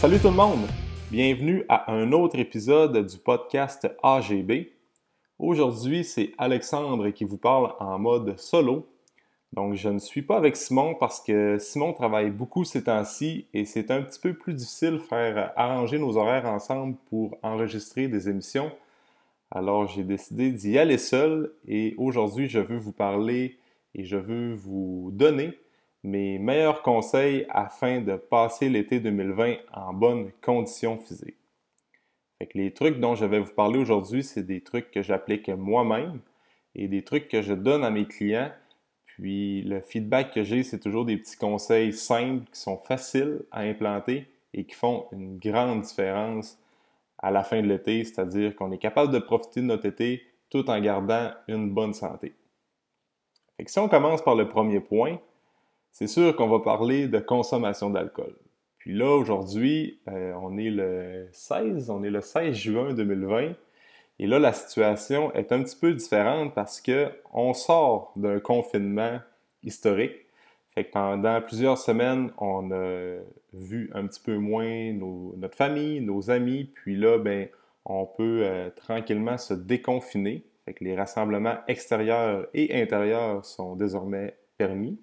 Salut tout le monde! Bienvenue à un autre épisode du podcast AGB. Aujourd'hui, c'est Alexandre qui vous parle en mode solo. Donc, je ne suis pas avec Simon parce que Simon travaille beaucoup ces temps-ci et c'est un petit peu plus difficile de faire arranger nos horaires ensemble pour enregistrer des émissions. Alors, j'ai décidé d'y aller seul et aujourd'hui, je veux vous parler et je veux vous donner mes meilleurs conseils afin de passer l'été 2020 en bonne condition physique. les trucs dont je vais vous parler aujourd'hui, c'est des trucs que j'applique moi-même et des trucs que je donne à mes clients. Puis le feedback que j'ai, c'est toujours des petits conseils simples qui sont faciles à implanter et qui font une grande différence à la fin de l'été, c'est-à-dire qu'on est capable de profiter de notre été tout en gardant une bonne santé. si on commence par le premier point, c'est sûr qu'on va parler de consommation d'alcool. Puis là, aujourd'hui, euh, on est le 16, on est le 16 juin 2020. Et là, la situation est un petit peu différente parce qu'on sort d'un confinement historique. Que pendant plusieurs semaines, on a vu un petit peu moins notre famille, nos amis. Puis là, ben, on peut euh, tranquillement se déconfiner. Que les rassemblements extérieurs et intérieurs sont désormais permis.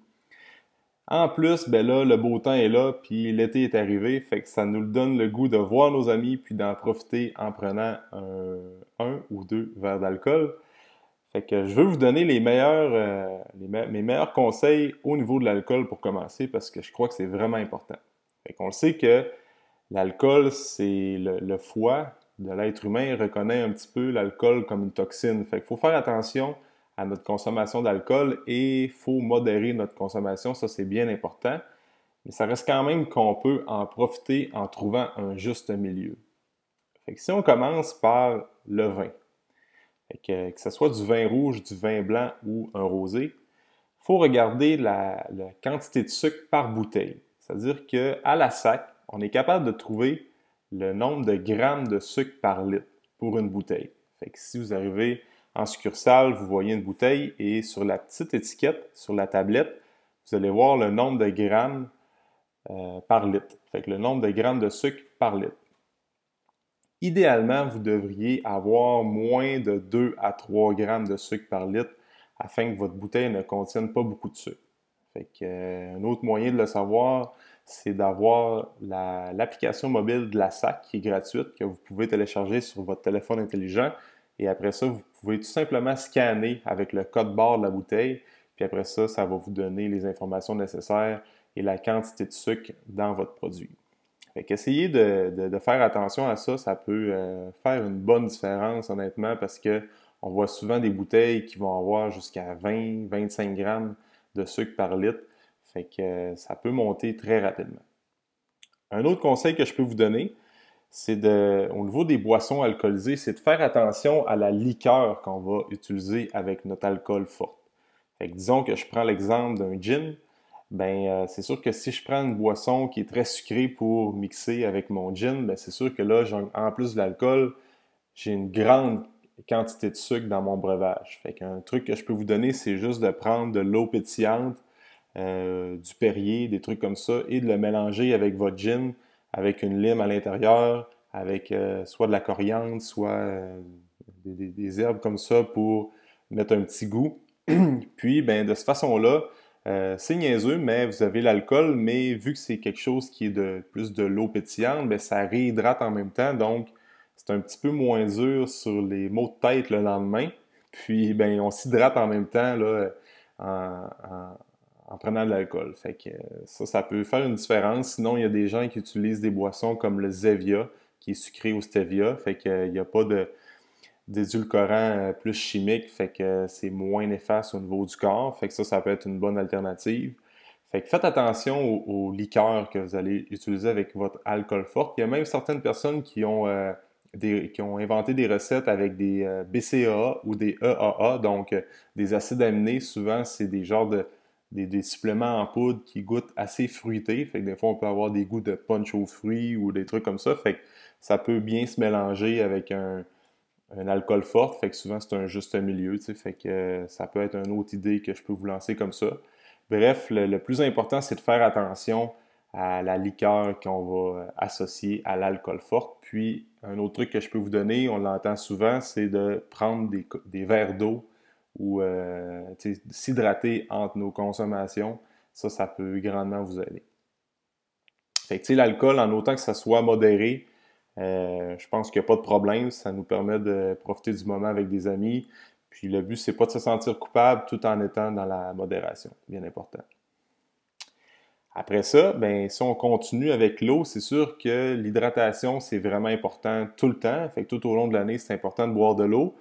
En plus, ben là, le beau temps est là, puis l'été est arrivé, fait que ça nous donne le goût de voir nos amis, puis d'en profiter en prenant un, ou deux verres d'alcool. Fait que je veux vous donner les meilleurs, euh, mes meilleurs conseils au niveau de l'alcool pour commencer, parce que je crois que c'est vraiment important. Fait qu'on le sait que l'alcool, c'est le, foie de l'être humain reconnaît un petit peu l'alcool comme une toxine. Fait qu'il faut faire attention à notre consommation d'alcool et il faut modérer notre consommation, ça c'est bien important. Mais ça reste quand même qu'on peut en profiter en trouvant un juste milieu. si on commence par le vin, que, ce soit du vin rouge, du vin blanc ou un rosé, il faut regarder la, quantité de sucre par bouteille. C'est-à-dire qu'à la sac, on est capable de trouver le nombre de grammes de sucre par litre pour une bouteille. Fait si vous arrivez en succursale, vous voyez une bouteille et sur la petite étiquette, sur la tablette, vous allez voir le nombre de grammes euh, par litre. Fait que le nombre de grammes de sucre par litre. Idéalement, vous devriez avoir moins de 2 à 3 grammes de sucre par litre afin que votre bouteille ne contienne pas beaucoup de sucre. Fait que, euh, un autre moyen de le savoir, c'est d'avoir l'application mobile de la SAC qui est gratuite, que vous pouvez télécharger sur votre téléphone intelligent. Et après ça, vous pouvez tout simplement scanner avec le code barre de la bouteille. Puis après ça, ça va vous donner les informations nécessaires et la quantité de sucre dans votre produit. Fait qu'essayez de, faire attention à ça, ça peut euh, faire une bonne différence honnêtement parce que on voit souvent des bouteilles qui vont avoir jusqu'à 20-25 grammes de sucre par litre. Fait que euh, ça peut monter très rapidement. Un autre conseil que je peux vous donner, c'est de, au niveau des boissons alcoolisées, c'est de faire attention à la liqueur qu'on va utiliser avec notre alcool fort. disons que je prends l'exemple d'un gin, ben euh, c'est sûr que si je prends une boisson qui est très sucrée pour mixer avec mon gin, ben c'est sûr que là, en plus de l'alcool, j'ai une grande quantité de sucre dans mon breuvage. Fait qu'un truc que je peux vous donner, c'est juste de prendre de l'eau pétillante, euh, du Perrier, des trucs comme ça, et de le mélanger avec votre gin avec une lime à l'intérieur, avec euh, soit de la coriandre, soit euh, des, herbes comme ça pour mettre un petit goût. Puis, ben, de cette façon-là, euh, c'est niaiseux, mais vous avez l'alcool, mais vu que c'est quelque chose qui est de plus de l'eau pétillante, ben, ça réhydrate en même temps, donc c'est un petit peu moins dur sur les maux de tête le lendemain. Puis, ben, on s'hydrate en même temps là, en, prenant de l'alcool. Fait que ça, ça peut faire une différence. Sinon, il y a des gens qui utilisent des boissons comme le Zevia, qui est sucré au stevia. Fait qu'il n'y a pas de d'édulcorant euh, plus chimique, fait que c'est moins néfaste au niveau du corps. Fait que ça, ça peut être une bonne alternative. Fait que faites attention aux, liqueurs que vous allez utiliser avec votre alcool fort. Il y a même certaines personnes qui ont, euh, qui ont inventé des recettes avec des euh, BCAA ou des EAA, donc des acides aminés. Souvent, c'est des genres de des, suppléments en poudre qui goûtent assez fruités. Fait que des fois, on peut avoir des goûts de punch aux fruits ou des trucs comme ça. Fait que ça peut bien se mélanger avec un, alcool fort. Fait que souvent, c'est un juste milieu. Fait que euh, ça peut être une autre idée que je peux vous lancer comme ça. Bref, le, plus important, c'est de faire attention à la liqueur qu'on va associer à l'alcool fort. Puis, un autre truc que je peux vous donner, on l'entend souvent, c'est de prendre des, verres d'eau ou euh, s'hydrater entre nos consommations. Ça, ça peut grandement vous aider. Fait que, l'alcool, en autant que ça soit modéré, euh, je pense qu'il n'y a pas de problème. Ça nous permet de profiter du moment avec des amis. Puis le but, c'est pas de se sentir coupable tout en étant dans la modération. Bien important. Après ça, ben, si on continue avec l'eau, c'est sûr que l'hydratation, c'est vraiment important tout le temps. Fait que tout au long de l'année, c'est important de boire de l'eau.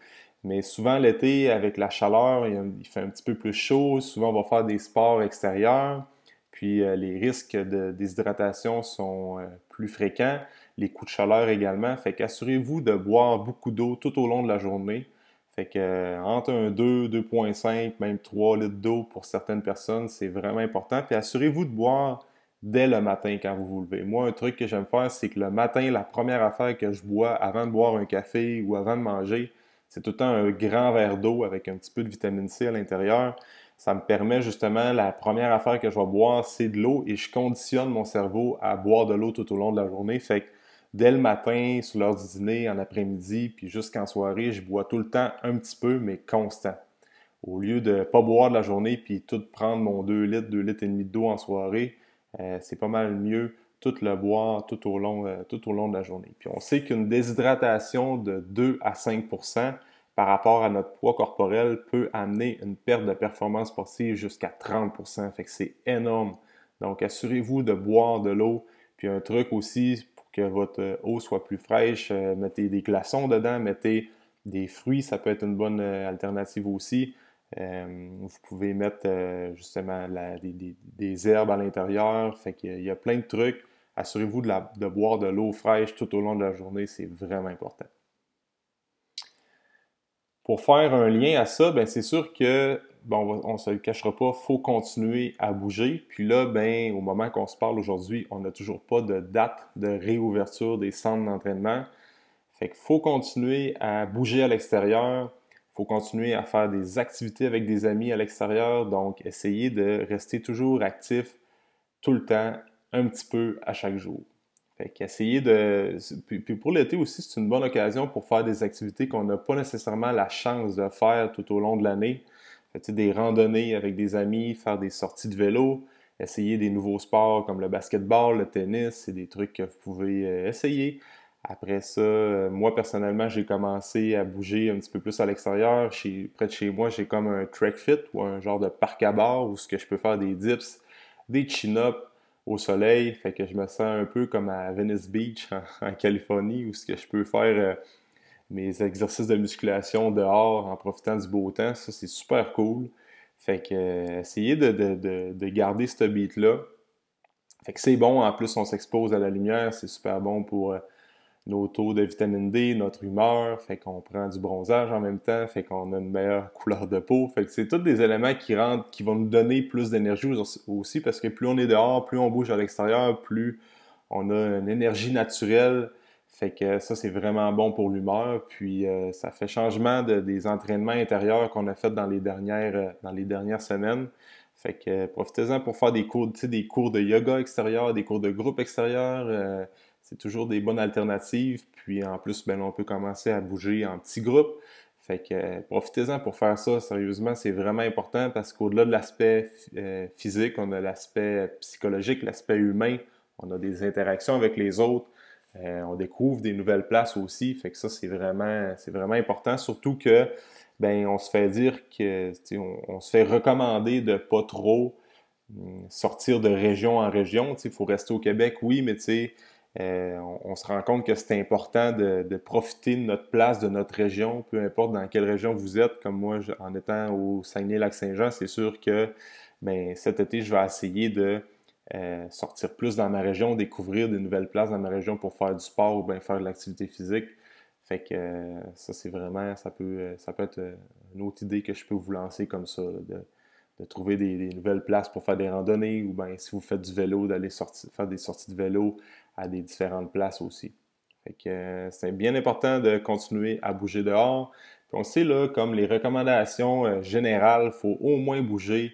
Mais souvent, l'été, avec la chaleur, il fait un petit peu plus chaud. Souvent, on va faire des sports extérieurs. Puis, euh, les risques de déshydratation sont euh, plus fréquents. Les coups de chaleur également. Fait qu'assurez-vous de boire beaucoup d'eau tout au long de la journée. Fait que euh, entre un 2, 2.5, même 3 litres d'eau pour certaines personnes, c'est vraiment important. Puis assurez-vous de boire dès le matin quand vous vous levez. Moi, un truc que j'aime faire, c'est que le matin, la première affaire que je bois avant de boire un café ou avant de manger, c'est tout le temps un grand verre d'eau avec un petit peu de vitamine C à l'intérieur. Ça me permet justement, la première affaire que je vais boire, c'est de l'eau et je conditionne mon cerveau à boire de l'eau tout au long de la journée. Fait que dès le matin, sur l'heure du dîner, en après-midi, puis jusqu'en soirée, je bois tout le temps un petit peu, mais constant. Au lieu de ne pas boire de la journée puis tout prendre mon 2 litres, 2 litres et demi d'eau en soirée, euh, c'est pas mal mieux tout le boire tout au long, euh, tout au long de la journée. Puis on sait qu'une déshydratation de 2 à 5% par rapport à notre poids corporel peut amener une perte de performance sportive jusqu'à 30 Fait que c'est énorme. Donc assurez-vous de boire de l'eau. Puis un truc aussi, que votre eau soit plus fraîche, euh, mettez des glaçons dedans, mettez des fruits, ça peut être une bonne euh, alternative aussi. Euh, vous pouvez mettre justement des, herbes à l'intérieur. Fait y a plein de trucs. Assurez-vous de, boire de l'eau fraîche tout au long de la journée, c'est vraiment important. Pour faire un lien à ça, ben c'est sûr que on ne se le cachera pas, faut continuer à bouger. Puis là, ben, au moment qu'on se parle aujourd'hui, on n'a toujours pas de date de réouverture des centres d'entraînement. Fait qu'il faut continuer à bouger à l'extérieur. Il faut continuer à faire des activités avec des amis à l'extérieur. Donc, essayer de rester toujours actif tout le temps, un petit peu à chaque jour. Fait de. Puis, pour l'été aussi, c'est une bonne occasion pour faire des activités qu'on n'a pas nécessairement la chance de faire tout au long de l'année des randonnées avec des amis, faire des sorties de vélo, essayer des nouveaux sports comme le basketball, le tennis, c'est des trucs que vous pouvez euh, essayer. Après ça, euh, moi personnellement, j'ai commencé à bouger un petit peu plus à l'extérieur. Près de chez moi, j'ai comme un track fit ou un genre de parc à bord où ce que je peux faire des dips, des chin-ups au soleil. Fait que je me sens un peu comme à Venice Beach en, Californie où ce que je peux faire euh, mes exercices de musculation dehors en profitant du beau temps. Ça, c'est super cool. Fait que euh, essayez de, de, de, garder ce beat-là. Fait que c'est bon, en plus on s'expose à la lumière, c'est super bon pour euh, nos taux de vitamine D, notre humeur, fait qu'on prend du bronzage en même temps, fait qu'on a une meilleure couleur de peau. Fait que c'est tous des éléments qui rentrent, qui vont nous donner plus d'énergie aussi, parce que plus on est dehors, plus on bouge à l'extérieur, plus on a une énergie naturelle fait que ça, c'est vraiment bon pour l'humeur. Puis euh, ça fait changement des entraînements intérieurs qu'on a fait dans les dernières, euh, semaines. Fait que euh, profitez-en pour faire des cours, des cours de yoga extérieur, des cours de groupe extérieur. C'est toujours des bonnes alternatives. Puis en plus, ben, on peut commencer à bouger en petits groupes. Fait que profitez-en pour faire ça. Sérieusement, c'est vraiment important parce qu'au-delà de l'aspect physique, on a l'aspect psychologique, l'aspect humain. On a des interactions avec les autres. Euh, on découvre des nouvelles places aussi. Fait que ça, c'est vraiment, important. Surtout que ben, on se fait dire que on, se fait recommander de pas trop hum, sortir de région en région. Il faut rester au Québec, oui, mais euh, on, se rend compte que c'est important de, profiter de notre place, de notre région, peu importe dans quelle région vous êtes. Comme moi, en étant au Saguenay-Lac-Saint-Jean, c'est sûr que ben, cet été, je vais essayer de euh, sortir plus dans ma région, découvrir de nouvelles places dans ma région pour faire du sport ou bien faire de l'activité physique. Fait que euh, ça, c'est vraiment, ça peut, ça peut être une autre idée que je peux vous lancer comme ça, trouver des, nouvelles places pour faire des randonnées ou bien si vous faites du vélo, d'aller faire des sorties de vélo à des différentes places aussi. Fait que c'est bien important de continuer à bouger dehors. Puis on sait là, comme les recommandations générales, il faut au moins bouger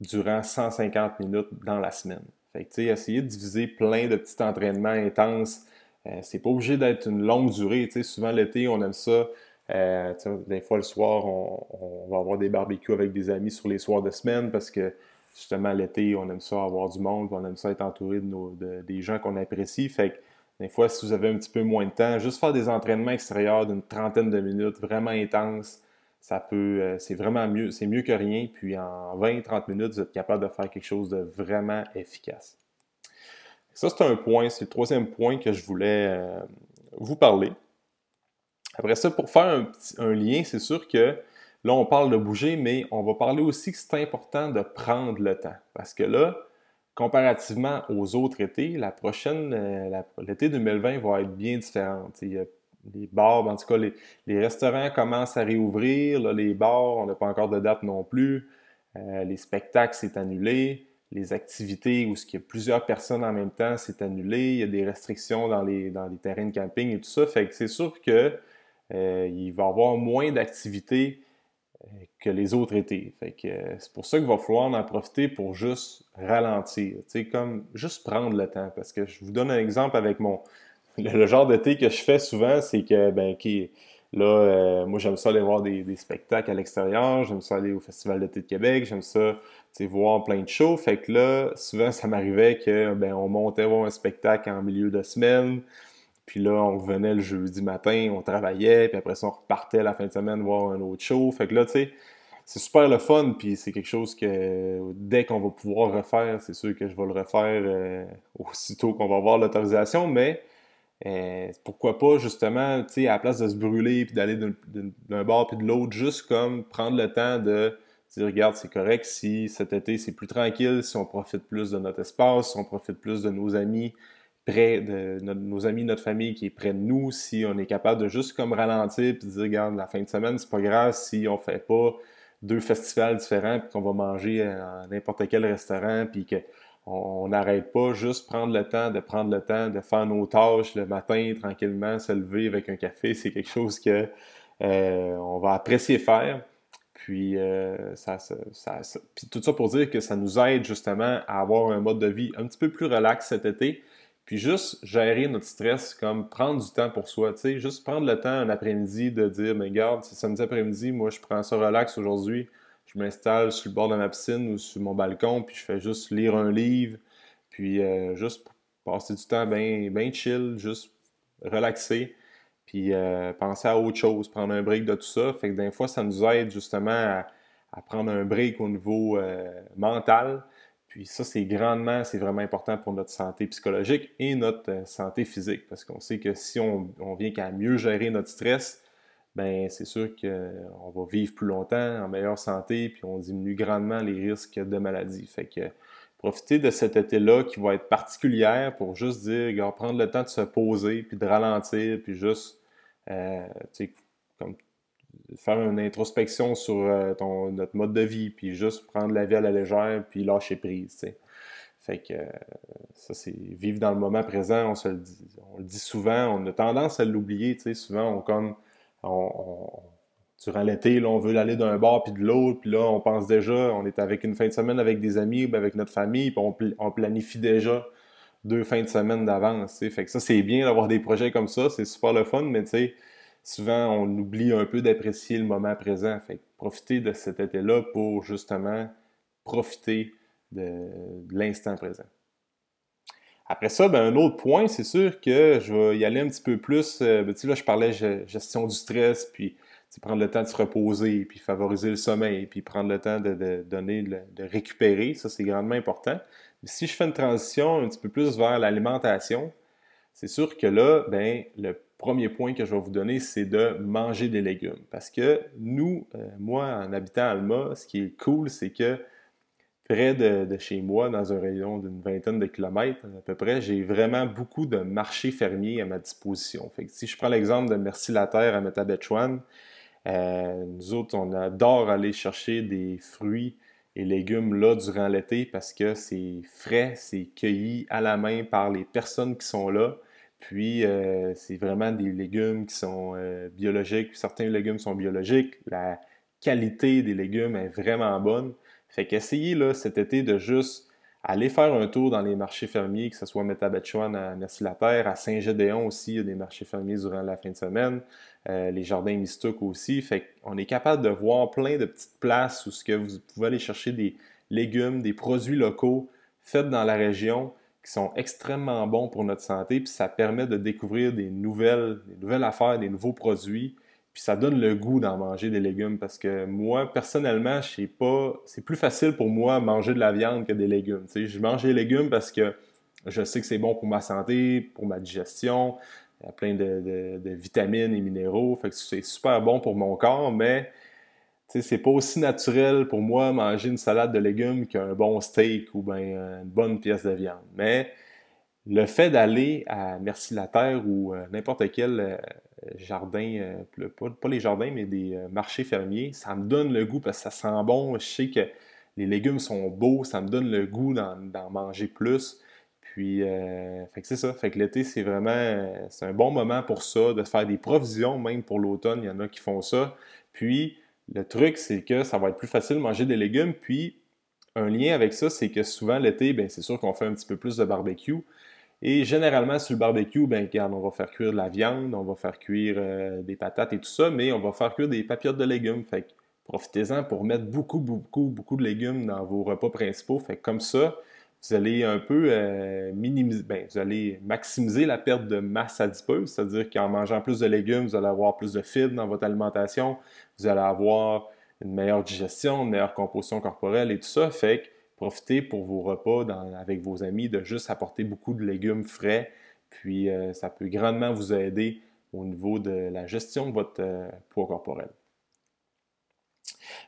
durant 150 minutes dans la semaine. Fait que, essayer de diviser plein de petits entraînements intenses. Euh, c'est pas obligé d'être une longue durée. Souvent l'été, on aime ça. Euh, des fois, le soir, on, va avoir des barbecues avec des amis sur les soirs de semaine parce que justement, l'été, on aime ça avoir du monde, on aime ça être entouré de, des gens qu'on apprécie. Fait que des fois, si vous avez un petit peu moins de temps, juste faire des entraînements extérieurs d'une trentaine de minutes, vraiment intenses, ça peut, euh, c'est vraiment mieux, c'est mieux que rien. Puis en 20-30 minutes, vous êtes capable de faire quelque chose de vraiment efficace. Ça, c'est un point, c'est le troisième point que je voulais euh, vous parler. Après ça, pour faire un, lien, c'est sûr que là, on parle de bouger, mais on va parler aussi que c'est important de prendre le temps. Parce que là, comparativement aux autres étés, la prochaine, euh, l'été 2020 va être bien différente. Il y a les bars, en tout cas, les, restaurants commencent à réouvrir. les bars, on n'a pas encore de date non plus. Euh, les spectacles, c'est annulé. Les activités où il y a plusieurs personnes en même temps, c'est annulé. Il y a des restrictions dans les, dans les terrains de camping et tout ça. Fait que c'est sûr qu'il euh, va y avoir moins d'activités euh, que les autres étés. Fait que c'est pour ça qu'il va falloir en profiter pour juste ralentir. comme juste prendre le temps. Parce que je vous donne un exemple avec mon, le, genre d'été que je fais souvent, c'est que, ben, qui, là, euh, moi, j'aime ça aller voir des, spectacles à l'extérieur, j'aime ça aller au Festival d'été de Québec, j'aime ça, voir plein de shows. Fait que là, souvent, ça m'arrivait que, ben, on montait voir un spectacle en milieu de semaine, puis là, on revenait le jeudi matin, on travaillait, puis après ça, on repartait la fin de semaine voir un autre show. Fait que là, tu sais, c'est super le fun, puis c'est quelque chose que dès qu'on va pouvoir refaire, c'est sûr que je vais le refaire euh, aussitôt qu'on va avoir l'autorisation, mais euh, pourquoi pas, justement, tu sais, à la place de se brûler puis d'aller d'un bord puis de l'autre, juste comme prendre le temps de dire, regarde, c'est correct si cet été c'est plus tranquille, si on profite plus de notre espace, si on profite plus de nos amis près de nos amis, notre famille qui est près de nous, si on est capable de juste comme ralentir puis dire, regarde, la fin de semaine, c'est pas grave si on fait pas deux festivals différents puis qu'on va manger à n'importe quel restaurant puis que on n'arrête pas, juste prendre le temps de prendre le temps de faire nos tâches le matin tranquillement, se lever avec un café, c'est quelque chose que euh, on va apprécier faire. Puis, euh, ça, puis tout ça pour dire que ça nous aide justement à avoir un mode de vie un petit peu plus relax cet été. Puis juste gérer notre stress, comme prendre du temps pour soi, tu sais, juste prendre le temps un après-midi de dire, mais c'est samedi après-midi, moi je prends ça relax aujourd'hui, je m'installe sur le bord de ma piscine ou sur mon balcon, puis je fais juste lire un livre, puis euh, juste passer du temps bien ben chill, juste relaxer, puis euh, penser à autre chose, prendre un break de tout ça. Fait que des fois, ça nous aide justement à, prendre un break au niveau euh, mental. Puis ça, c'est grandement, c'est vraiment important pour notre santé psychologique et notre santé physique, parce qu'on sait que si on, vient qu'à mieux gérer notre stress, ben c'est sûr qu'on va vivre plus longtemps, en meilleure santé, puis on diminue grandement les risques de maladie. Fait que profitez de cet été-là qui va être particulière pour juste dire, regarde, prendre le temps de se poser, puis de ralentir, puis juste euh, comme, faire une introspection sur euh, notre mode de vie, puis juste prendre la vie à la légère, puis lâcher prise. Fait que ça, c'est vivre dans le moment présent, on se le dit, on le dit souvent, on a tendance à l'oublier, souvent on comme on, durant l'été, on veut aller d'un bord puis de l'autre, puis là, on pense déjà, on est avec une fin de semaine avec des amis, avec notre famille, puis on, planifie déjà deux fins de semaine d'avance. Fait que ça, c'est bien d'avoir des projets comme ça, c'est super le fun, mais tu sais, souvent, on oublie un peu d'apprécier le moment présent. Fait profiter de cet été-là pour justement profiter de l'instant présent. Après ça, ben, un autre point, c'est sûr que je vais y aller un petit peu plus. Euh, ben, là, je parlais gestion du stress, puis prendre le temps de se reposer, puis favoriser le sommeil, puis prendre le temps de, donner, de récupérer. Ça, c'est grandement important. Si je fais une transition un petit peu plus vers l'alimentation, c'est sûr que là, ben, le premier point que je vais vous donner, c'est de manger des légumes. Parce que nous, euh, moi, en habitant à Alma, ce qui est cool, c'est que près de, chez moi, dans un rayon d'une vingtaine de kilomètres à peu près, j'ai vraiment beaucoup de marchés fermiers à ma disposition. Si je prends l'exemple de Merci la Terre à Metabetchouan, euh, nous autres, on adore aller chercher des fruits et légumes là durant l'été parce que c'est frais, c'est cueilli à la main par les personnes qui sont là. Puis, euh, c'est vraiment des légumes qui sont euh, biologiques. Certains légumes sont biologiques. La qualité des légumes est vraiment bonne. Fait qu'essayez là, cet été de juste allez faire un tour dans les marchés fermiers, que ce soit Métabetchouan à Merci-la-Terre, à Saint-Gédéon aussi, il y a des marchés fermiers durant la fin de semaine, euh, les jardins Mistouk aussi. Fait qu'on est capable de voir plein de petites places où ce que vous pouvez aller chercher des légumes, des produits locaux faits dans la région qui sont extrêmement bons pour notre santé, puis ça permet de découvrir des nouvelles, des nouvelles affaires, des nouveaux produits puis ça donne le goût d'en manger des légumes parce que moi, personnellement, je sais pas. C'est plus facile pour moi manger de la viande que des légumes. je mange des légumes parce que je sais que c'est bon pour ma santé, pour ma digestion. Il y a plein de, vitamines et minéraux. Fait que c'est super bon pour mon corps, mais c'est pas aussi naturel pour moi manger une salade de légumes qu'un bon steak ou bien une bonne pièce de viande. Mais le fait d'aller à Merci la Terre ou euh, n'importe quel euh, jardin, pas, les jardins, mais des marchés fermiers, ça me donne le goût parce que ça sent bon. Je sais que les légumes sont beaux, ça me donne le goût d'en manger plus. Puis, fait que c'est ça. Fait que l'été, c'est vraiment, c'est un bon moment pour ça, de faire des provisions, même pour l'automne, il y en a qui font ça. Puis, le truc, c'est que ça va être plus facile de manger des légumes. Puis, un lien avec ça, c'est que souvent l'été, ben, c'est sûr qu'on fait un petit peu plus de barbecue. Et généralement, sur le barbecue, ben, regarde, on va faire cuire de la viande, on va faire cuire euh, des patates et tout ça, mais on va faire cuire des papillotes de légumes. Fait profitez-en pour mettre beaucoup, beaucoup, beaucoup de légumes dans vos repas principaux. Fait comme ça, vous allez un peu euh, minimiser, ben, vous allez maximiser la perte de masse adipeuse, c'est-à-dire qu'en mangeant plus de légumes, vous allez avoir plus de fibres dans votre alimentation, vous allez avoir une meilleure digestion, une meilleure composition corporelle et tout ça. Fait que profitez pour vos repas avec vos amis de juste apporter beaucoup de légumes frais. Puis euh, ça peut grandement vous aider au niveau de la gestion de votre euh, poids corporel.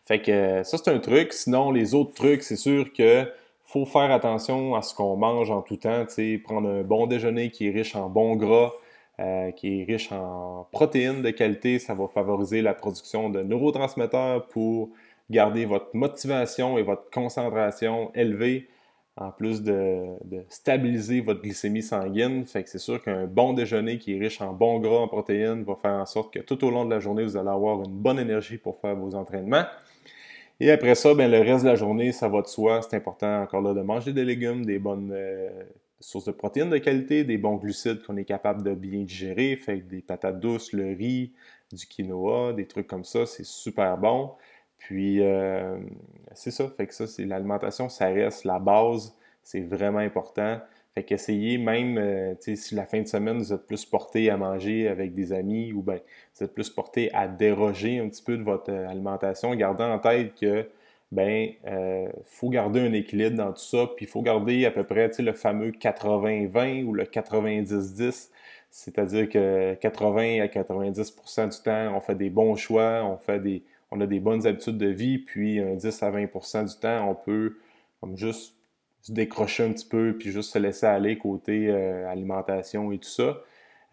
Fait que ça, c'est un truc. Sinon, les autres trucs, c'est sûr que faut faire attention à ce qu'on mange en tout temps. Prendre un bon déjeuner qui est riche en bons gras, qui est riche en protéines de qualité, ça va favoriser la production de neurotransmetteurs pour garder votre motivation et votre concentration élevée, en plus de, stabiliser votre glycémie sanguine. C'est sûr qu'un bon déjeuner qui est riche en bons gras, en protéines, va faire en sorte que tout au long de la journée, vous allez avoir une bonne énergie pour faire vos entraînements. Et après ça, ben, le reste de la journée, ça va de soi. C'est important encore là de manger des légumes, des bonnes euh, sources de protéines de qualité, des bons glucides qu'on est capable de bien digérer, fait que des patates douces, le riz, du quinoa, des trucs comme ça, c'est super bon. Puis, euh, c'est ça. Fait que ça, c'est l'alimentation, ça reste la base. C'est vraiment important. Fait qu'essayez même, euh, si la fin de semaine, vous êtes plus porté à manger avec des amis ou bien vous êtes plus porté à déroger un petit peu de votre euh, alimentation, gardant en tête que, ben, il faut garder un équilibre dans tout ça, puis il faut garder à peu près, le fameux 80-20 ou le 90-10. C'est-à-dire que 80 à 90% du temps, on fait des bons choix, on fait des, on a des bonnes habitudes de vie, puis un 10 à 20% du temps, on peut comme juste se décrocher un petit peu, puis juste se laisser aller côté euh, alimentation et tout ça.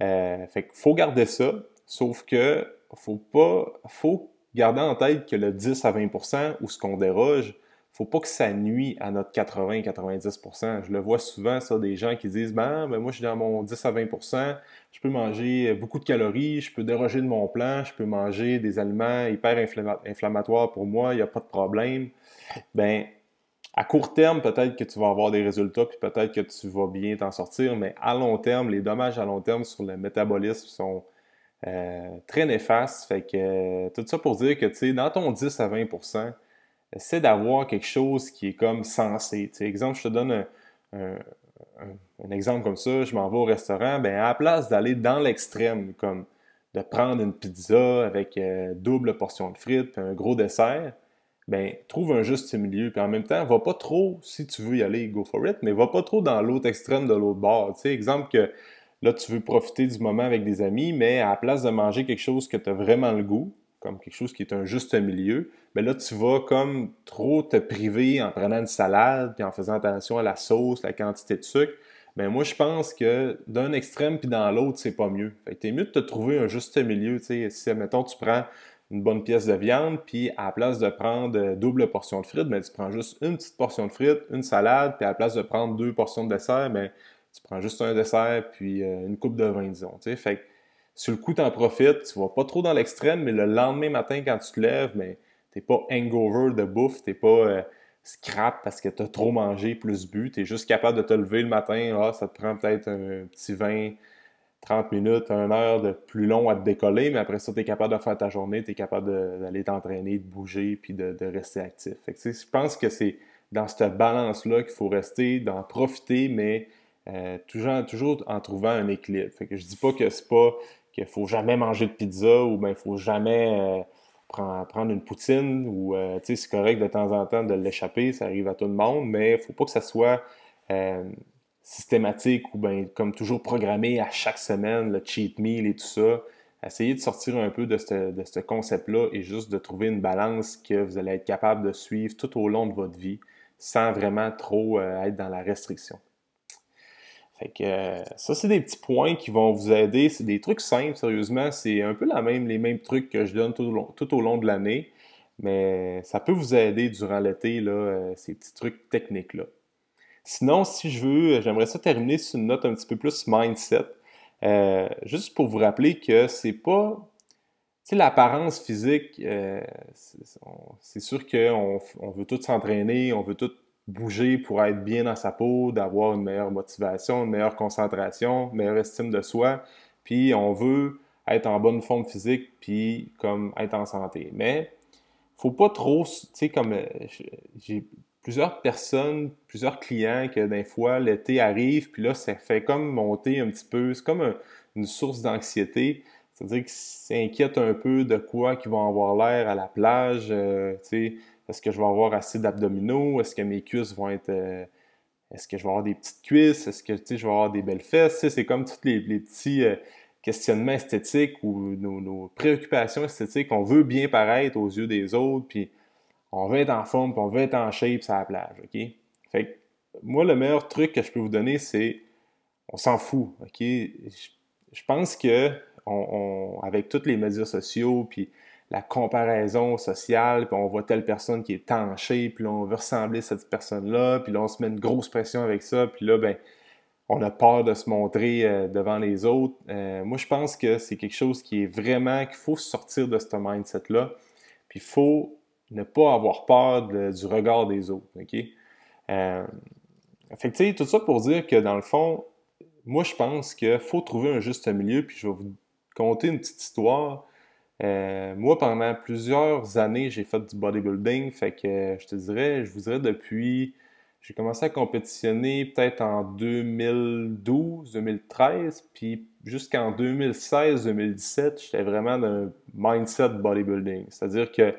Euh, fait qu'il faut garder ça, sauf que faut pas, faut garder en tête que le 10 à 20% ou ce qu'on déroge, faut pas que ça nuit à notre 80-90% Je le vois souvent, ça, des gens qui disent ben, ben, moi, je suis dans mon 10 à 20% je peux manger beaucoup de calories, je peux déroger de mon plan, je peux manger des aliments hyper inflammatoires pour moi, il n'y a pas de problème. Ben, à court terme, peut-être que tu vas avoir des résultats, puis peut-être que tu vas bien t'en sortir, mais à long terme, les dommages à long terme sur le métabolisme sont euh, très néfastes. Fait que tout ça pour dire que, tu sais, dans ton 10 à 20% essaie d'avoir quelque chose qui est comme sensé. Tu exemple, je te donne un, exemple comme ça, je m'en vais au restaurant, ben à la place d'aller dans l'extrême, comme de prendre une pizza avec euh, double portion de frites et un gros dessert, ben trouve un juste milieu. Puis en même temps, va pas trop, si tu veux y aller, go for it, mais va pas trop dans l'autre extrême de l'autre bord. Tu exemple que là, tu veux profiter du moment avec des amis, mais à la place de manger quelque chose que tu as vraiment le goût, comme quelque chose qui est un juste milieu, mais ben là, tu vas comme trop te priver en prenant une salade, puis en faisant attention à la sauce, la quantité de sucre. Ben moi, je pense que d'un extrême puis dans l'autre, c'est pas mieux. Fait que mieux de te trouver un juste milieu. sais Si, mettons, tu prends une bonne pièce de viande, puis à la place de prendre double portion de frites, ben, tu prends juste une petite portion de frites, une salade, puis à la place de prendre deux portions de dessert, ben, tu prends juste un dessert, puis euh, une coupe de vin, disons. Fait que sur le coup, tu en profites, tu vas pas trop dans l'extrême, mais le lendemain matin, quand tu te lèves, mais t'es pas hangover de bouffe, t'es pas, euh, scrap parce que tu as trop mangé plus bu. Tu es juste capable de te lever le matin. Ah, ça te prend peut-être un petit 20, 30 minutes, une heure de plus long à te décoller, mais après ça, tu es capable de faire ta journée, tu es capable d'aller t'entraîner, de bouger, puis de, rester actif. je pense que c'est dans cette balance-là qu'il faut rester, d'en profiter, mais euh, toujours, toujours en trouvant un équilibre. Fait que je dis pas que c'est pas qu'il faut jamais manger de pizza ou bien il faut jamais euh, prendre, une poutine ou euh, c'est correct de temps en temps de l'échapper, ça arrive à tout le monde, mais il faut pas que ça soit systématique ou bien comme toujours programmé à chaque semaine, le cheat meal et tout ça. Essayez de sortir un peu de ce, de ce concept-là et juste de trouver une balance que vous allez être capable de suivre tout au long de votre vie sans vraiment trop être dans la restriction. Fait que euh, ça, c'est des petits points qui vont vous aider. C'est des trucs simples, sérieusement. C'est un peu la même, les mêmes trucs que je donne tout au long, de l'année. Mais ça peut vous aider durant l'été, là, euh, ces petits trucs techniques-là. Sinon, si je veux, j'aimerais ça terminer sur une note un petit peu plus mindset. Euh, juste pour vous rappeler que c'est pas. Tu sais, l'apparence physique, c'est sûr qu'on on veut tous s'entraîner, on veut tous bouger pour être bien dans sa peau, d'avoir une meilleure motivation, une meilleure concentration, une meilleure estime de soi. Puis on veut être en bonne forme physique, puis comme être en santé. Mais faut pas trop, tu sais, comme euh, j'ai plusieurs personnes, plusieurs clients que des fois l'été arrive, puis là ça fait comme monter un petit peu, c'est comme une source d'anxiété. C'est-à-dire qu'ils s'inquiètent un peu de quoi qu'ils vont avoir l'air à la plage, euh, est-ce que je vais avoir assez d'abdominaux? Est-ce que mes cuisses vont être. Euh, est-ce que je vais avoir des petites cuisses? Est-ce que je vais avoir des belles fesses? c'est comme tous les, petits euh, questionnements esthétiques ou nos, préoccupations esthétiques. On veut bien paraître aux yeux des autres, puis on veut être en forme, puis on veut être en shape sur la plage. OK? Fait que, moi, le meilleur truc que je peux vous donner, c'est on s'en fout. OK? Je, pense que avec tous les médias sociaux, puis la comparaison sociale, puis on voit telle personne qui est tanchée, puis là, on veut ressembler à cette personne-là, puis là, on se met une grosse pression avec ça, puis là, ben, on a peur de se montrer euh, devant les autres. Euh, moi, je pense que c'est quelque chose qui est vraiment, qu'il faut sortir de ce mindset-là, puis il faut ne pas avoir peur du regard des autres, OK? Euh, fait tout ça pour dire que, dans le fond, moi, je pense qu'il faut trouver un juste milieu, puis je vais vous conter une petite histoire euh, moi, pendant plusieurs années, j'ai fait du bodybuilding. Fait que je te dirais, je vous dirais depuis. J'ai commencé à compétitionner peut-être en 2012, 2013, puis jusqu'en 2016-2017, j'étais vraiment dans un mindset bodybuilding. C'est-à-dire que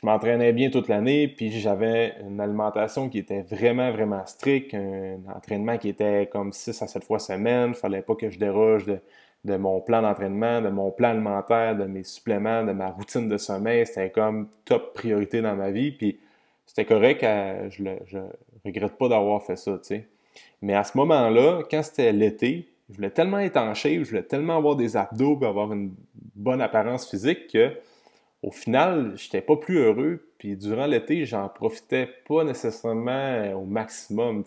je m'entraînais bien toute l'année, puis j'avais une alimentation qui était vraiment, vraiment stricte, un entraînement qui était comme 6 à 7 fois semaine. Il fallait pas que je déroge de, de mon plan d'entraînement, de mon plan alimentaire, de mes suppléments, de ma routine de sommeil. C'était comme top priorité dans ma vie. Puis c'était correct, je ne regrette pas d'avoir fait ça, tu sais. Mais à ce moment-là, quand c'était l'été, je voulais tellement être je voulais tellement avoir des abdos et avoir une bonne apparence physique que au final, j'étais pas plus heureux. Puis durant l'été, j'en profitais pas nécessairement au maximum.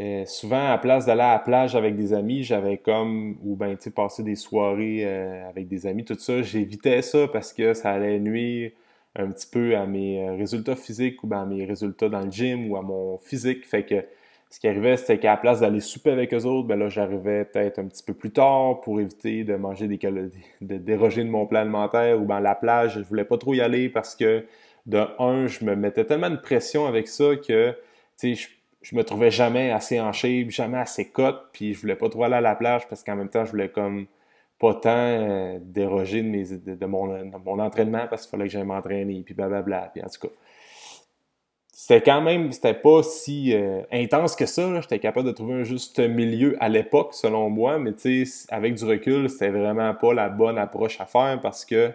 Euh, souvent, à place d'aller à la plage avec des amis, j'avais comme, ou ben, tu sais, passer des soirées euh, avec des amis, tout ça, j'évitais ça parce que ça allait nuire un petit peu à mes euh, résultats physiques ou ben, à mes résultats dans le gym ou à mon physique. Ce qui arrivait, c'était qu'à la place d'aller souper avec eux autres, ben là, j'arrivais peut-être un petit peu plus tard pour éviter de manger des calories, de déroger de mon plan alimentaire ou ben la plage, je voulais pas trop y aller parce que, de un, je me mettais tellement de pression avec ça que, je je me trouvais jamais assez en jamais assez cut, puis je voulais pas trop aller à la plage parce qu'en même temps, je voulais comme pas tant euh, déroger de, mes, de, mon, mon, entraînement parce qu'il fallait que j'aille m'entraîner, puis blablabla. Puis en tout cas, c'était quand même, c'était pas si euh, intense que ça. J'étais capable de trouver un juste milieu à l'époque, selon moi, mais tu sais, avec du recul, c'était vraiment pas la bonne approche à faire parce que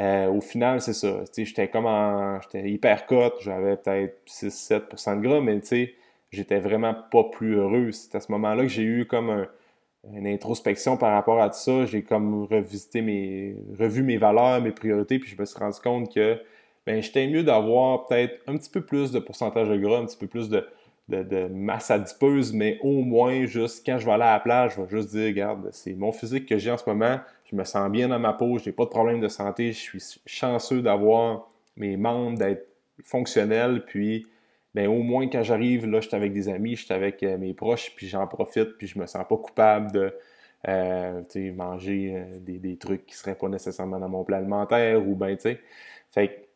euh, au final, c'est ça. J'étais comme en. J'étais hyper cut, j'avais peut-être 6-7% de gras, mais tu sais, j'étais vraiment pas plus heureux. C'est à ce moment-là que j'ai eu comme une introspection par rapport à tout ça. J'ai comme revisité mes, revu mes valeurs, mes priorités, puis je me suis rendu compte que ben, j'étais mieux d'avoir peut-être un petit peu plus de pourcentage de gras, un petit peu plus de, de, masse adipeuse, mais au moins, juste quand je vais aller à la plage, je vais juste dire, regarde, c'est mon physique que j'ai en ce moment, je me sens bien dans ma peau, j'ai pas de problème de santé, je suis chanceux d'avoir mes membres, d'être fonctionnels, puis ben au moins quand j'arrive, là, je suis avec des amis, je suis avec euh, mes proches, puis j'en profite, puis je me sens pas coupable de euh, manger euh, des, des, trucs qui seraient pas nécessairement dans mon plan alimentaire, ou ben, tu sais. Fait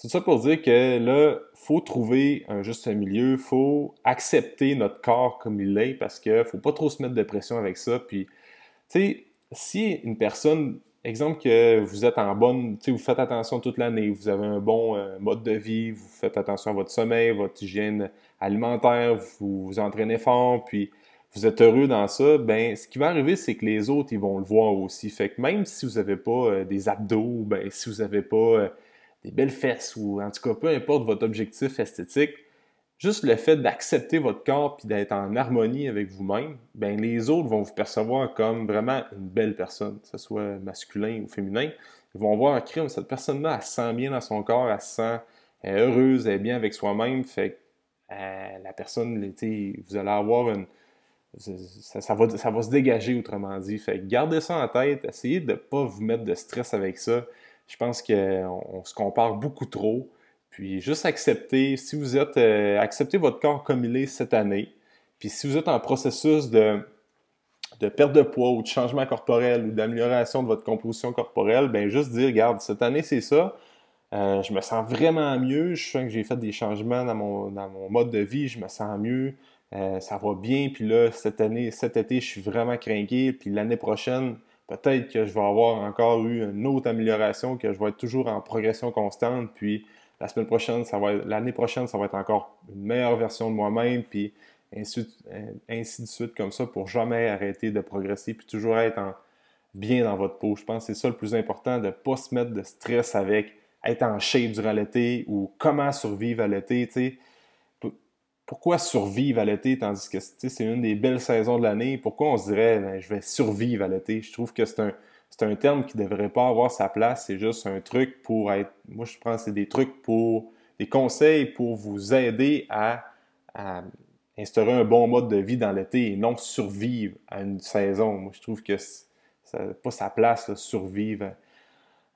tout ça pour dire que là, faut trouver un juste milieu, faut accepter notre corps comme il est, parce que faut pas trop se mettre de pression avec ça, puis, tu sais, si une personne exemple que vous êtes en bonne, tu sais, vous faites attention toute l'année, vous avez un bon euh, mode de vie, vous faites attention à votre sommeil, votre hygiène alimentaire, vous vous entraînez fort, puis vous êtes heureux dans ça, ben ce qui va arriver, c'est que les autres, ils vont le voir aussi. Fait que même si vous n'avez pas euh, des abdos, ben si vous n'avez pas euh, des belles fesses, ou en tout cas, peu importe votre objectif esthétique, juste le fait d'accepter votre corps puis d'être en harmonie avec vous-même, ben les autres vont vous percevoir comme vraiment une belle personne, que ce soit masculin ou féminin. Ils vont voir, crime, cette personne-là, elle se sent bien dans son corps, elle se sent heureuse, elle est bien avec soi-même. Fait que euh, la personne, vous allez avoir une. Ça, va, ça va se dégager, autrement dit. Fait que gardez ça en tête, essayez de ne pas vous mettre de stress avec ça. Je pense qu'on se compare beaucoup trop. Puis juste accepter, si vous êtes, euh, acceptez votre corps comme il est cette année. Puis si vous êtes en processus de, de perte de poids ou de changement corporel ou d'amélioration de votre composition corporelle, ben juste dire, regarde, cette année c'est ça. Euh, je me sens vraiment mieux. Je sens que j'ai fait des changements dans mon, dans mon mode de vie. Je me sens mieux. Euh, ça va bien. Puis là, cette année, cet été, je suis vraiment craqué. Puis l'année prochaine, peut-être que je vais avoir encore eu une autre amélioration, que je vais être toujours en progression constante. Puis la semaine prochaine, ça va l'année prochaine, ça va être encore une meilleure version de moi-même, puis ainsi, ainsi, de suite comme ça pour jamais arrêter de progresser, puis toujours être bien dans votre peau. Je pense que c'est ça le plus important, de ne pas se mettre de stress avec être en shape durant l'été ou comment survivre à l'été. Pourquoi survivre à l'été tandis que c'est une des belles saisons de l'année? Pourquoi on se dirait ben, je vais survivre à l'été? Je trouve que c'est un, c'est un terme qui ne devrait pas avoir sa place. C'est juste un truc pour être. Moi, je pense que c'est des trucs pour. des conseils pour vous aider à, instaurer un bon mode de vie dans l'été et non survivre à une saison. Moi, je trouve que ça n'a pas sa place, survivre.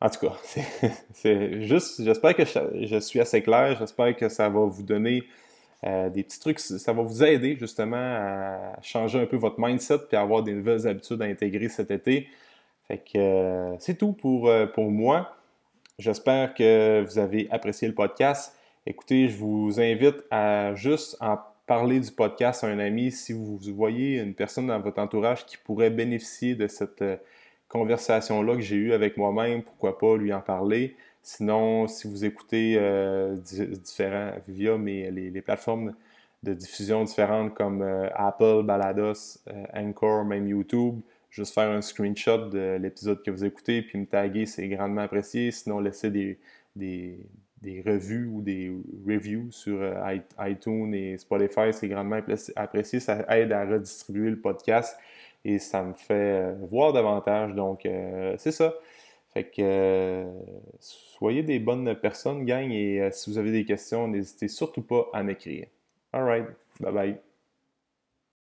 En tout cas, c'est juste. J'espère que je, suis assez clair. J'espère que ça va vous donner. Euh, des petits trucs, ça va vous aider justement à changer un peu votre mindset et à avoir des nouvelles habitudes à intégrer cet été. Fait que euh, c'est tout pour, euh, pour moi. J'espère que vous avez apprécié le podcast. Écoutez, je vous invite à juste en parler du podcast à un ami si vous voyez une personne dans votre entourage qui pourrait bénéficier de cette conversation-là que j'ai eue avec moi-même, pourquoi pas lui en parler. Sinon, si vous écoutez différents via mes, les, plateformes de diffusion différentes comme Apple, Balados, Anchor, même YouTube, juste faire un screenshot de l'épisode que vous écoutez puis me taguer, c'est grandement apprécié. Sinon, laisser des, des, des revues ou des reviews sur euh, iTunes et Spotify, c'est grandement apprécié. Ça aide à redistribuer le podcast et ça me fait euh, voir davantage. Donc, euh, c'est ça. Fait que soyez des bonnes personnes, gang, et si vous avez des questions, n'hésitez surtout pas à m'écrire. Alright, bye bye.